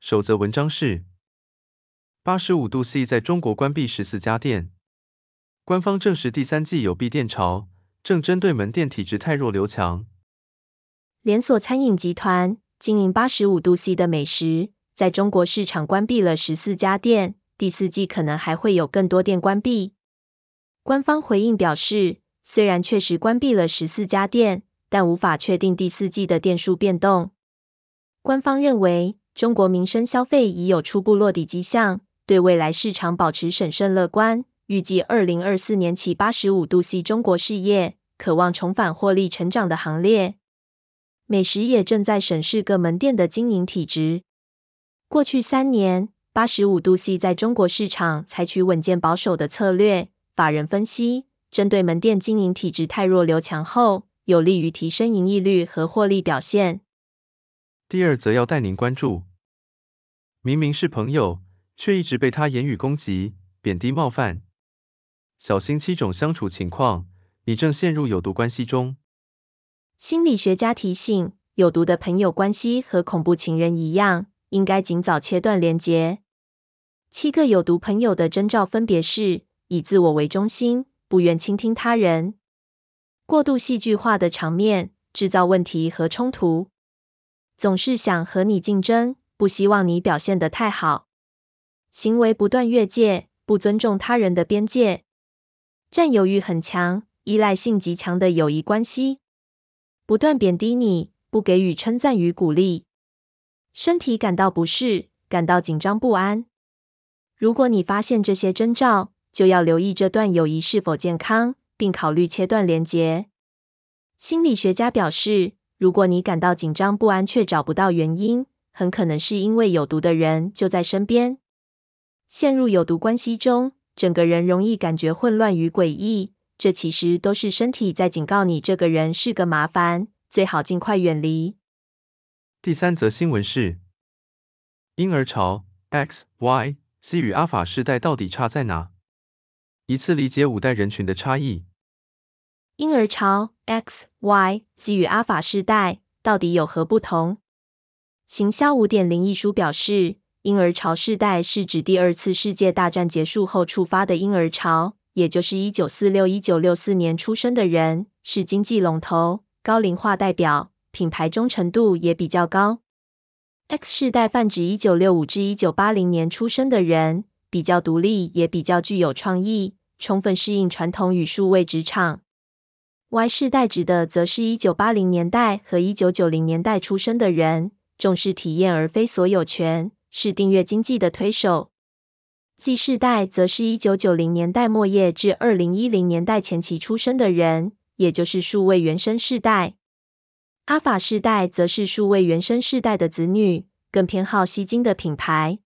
首则文章是：八十五度 C 在中国关闭十四家店，官方证实第三季有闭店潮，正针对门店体质太弱留强。连锁餐饮集团经营八十五度 C 的美食，在中国市场关闭了十四家店，第四季可能还会有更多店关闭。官方回应表示，虽然确实关闭了十四家店，但无法确定第四季的店数变动。官方认为，中国民生消费已有初步落底迹象，对未来市场保持审慎乐观。预计二零二四年起，八十五度 C 中国事业渴望重返获利成长的行列。美食也正在审视各门店的经营体质。过去三年，八十五度 C 在中国市场采取稳健保守的策略。法人分析，针对门店经营体质太弱留强后，有利于提升盈利率和获利表现。第二则要带您关注。明明是朋友，却一直被他言语攻击、贬低冒犯。小心七种相处情况，你正陷入有毒关系中。心理学家提醒，有毒的朋友关系和恐怖情人一样，应该尽早切断连结。七个有毒朋友的征兆分别是：以自我为中心，不愿倾听他人；过度戏剧化的场面，制造问题和冲突；总是想和你竞争。不希望你表现得太好，行为不断越界，不尊重他人的边界，占有欲很强，依赖性极强的友谊关系，不断贬低你，不给予称赞与鼓励，身体感到不适，感到紧张不安。如果你发现这些征兆，就要留意这段友谊是否健康，并考虑切断连结。心理学家表示，如果你感到紧张不安却找不到原因，很可能是因为有毒的人就在身边。陷入有毒关系中，整个人容易感觉混乱与诡异，这其实都是身体在警告你，这个人是个麻烦，最好尽快远离。第三则新闻是：婴儿潮 X、Y、Z 与阿法世代到底差在哪？一次理解五代人群的差异。婴儿潮 X、Y、Z 与阿法世代到底有何不同？行销五点零一书表示，婴儿潮世代是指第二次世界大战结束后触发的婴儿潮，也就是一九四六、一九六四年出生的人，是经济龙头，高龄化代表，品牌忠诚度也比较高。X 世代泛指一九六五至一九八零年出生的人，比较独立，也比较具有创意，充分适应传统与数位职场。Y 世代指的则是一九八零年代和一九九零年代出生的人。重视体验而非所有权，是订阅经济的推手。Z 世代则是一九九零年代末叶至二零一零年代前期出生的人，也就是数位原生世代。阿法世代则是数位原生世代的子女，更偏好吸睛的品牌。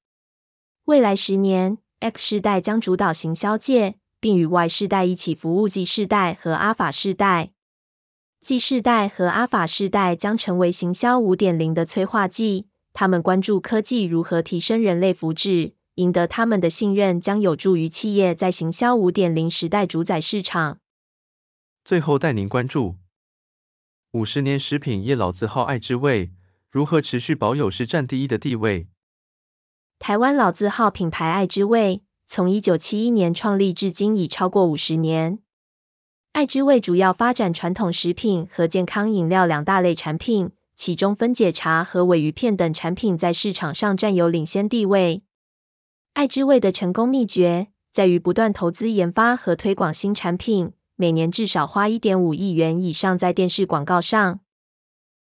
未来十年，X 世代将主导行销界，并与 Y 世代一起服务 Z 世代和阿法世代。Z 世代和阿法世代将成为行销五点零的催化剂，他们关注科技如何提升人类福祉，赢得他们的信任将有助于企业在行销五点零时代主宰市场。最后带您关注五十年食品业老字号爱之味如何持续保有市占第一的地位。台湾老字号品牌爱之味，从一九七一年创立至今已超过五十年。爱之味主要发展传统食品和健康饮料两大类产品，其中分解茶和尾鱼片等产品在市场上占有领先地位。爱之味的成功秘诀在于不断投资研发和推广新产品，每年至少花一点五亿元以上在电视广告上。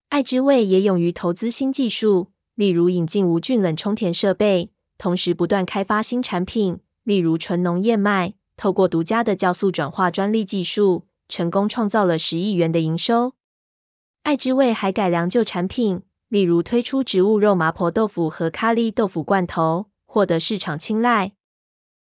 爱之味也勇于投资新技术，例如引进无菌冷充填设备，同时不断开发新产品，例如纯农燕麦。透过独家的酵素转化专利技术，成功创造了十亿元的营收。爱之味还改良旧产品，例如推出植物肉麻婆豆腐和咖喱豆腐罐头，获得市场青睐。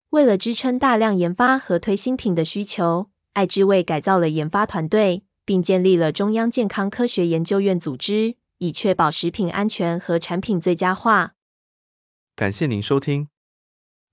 为了支撑大量研发和推新品的需求，爱之味改造了研发团队，并建立了中央健康科学研究院组织，以确保食品安全和产品最佳化。感谢您收听，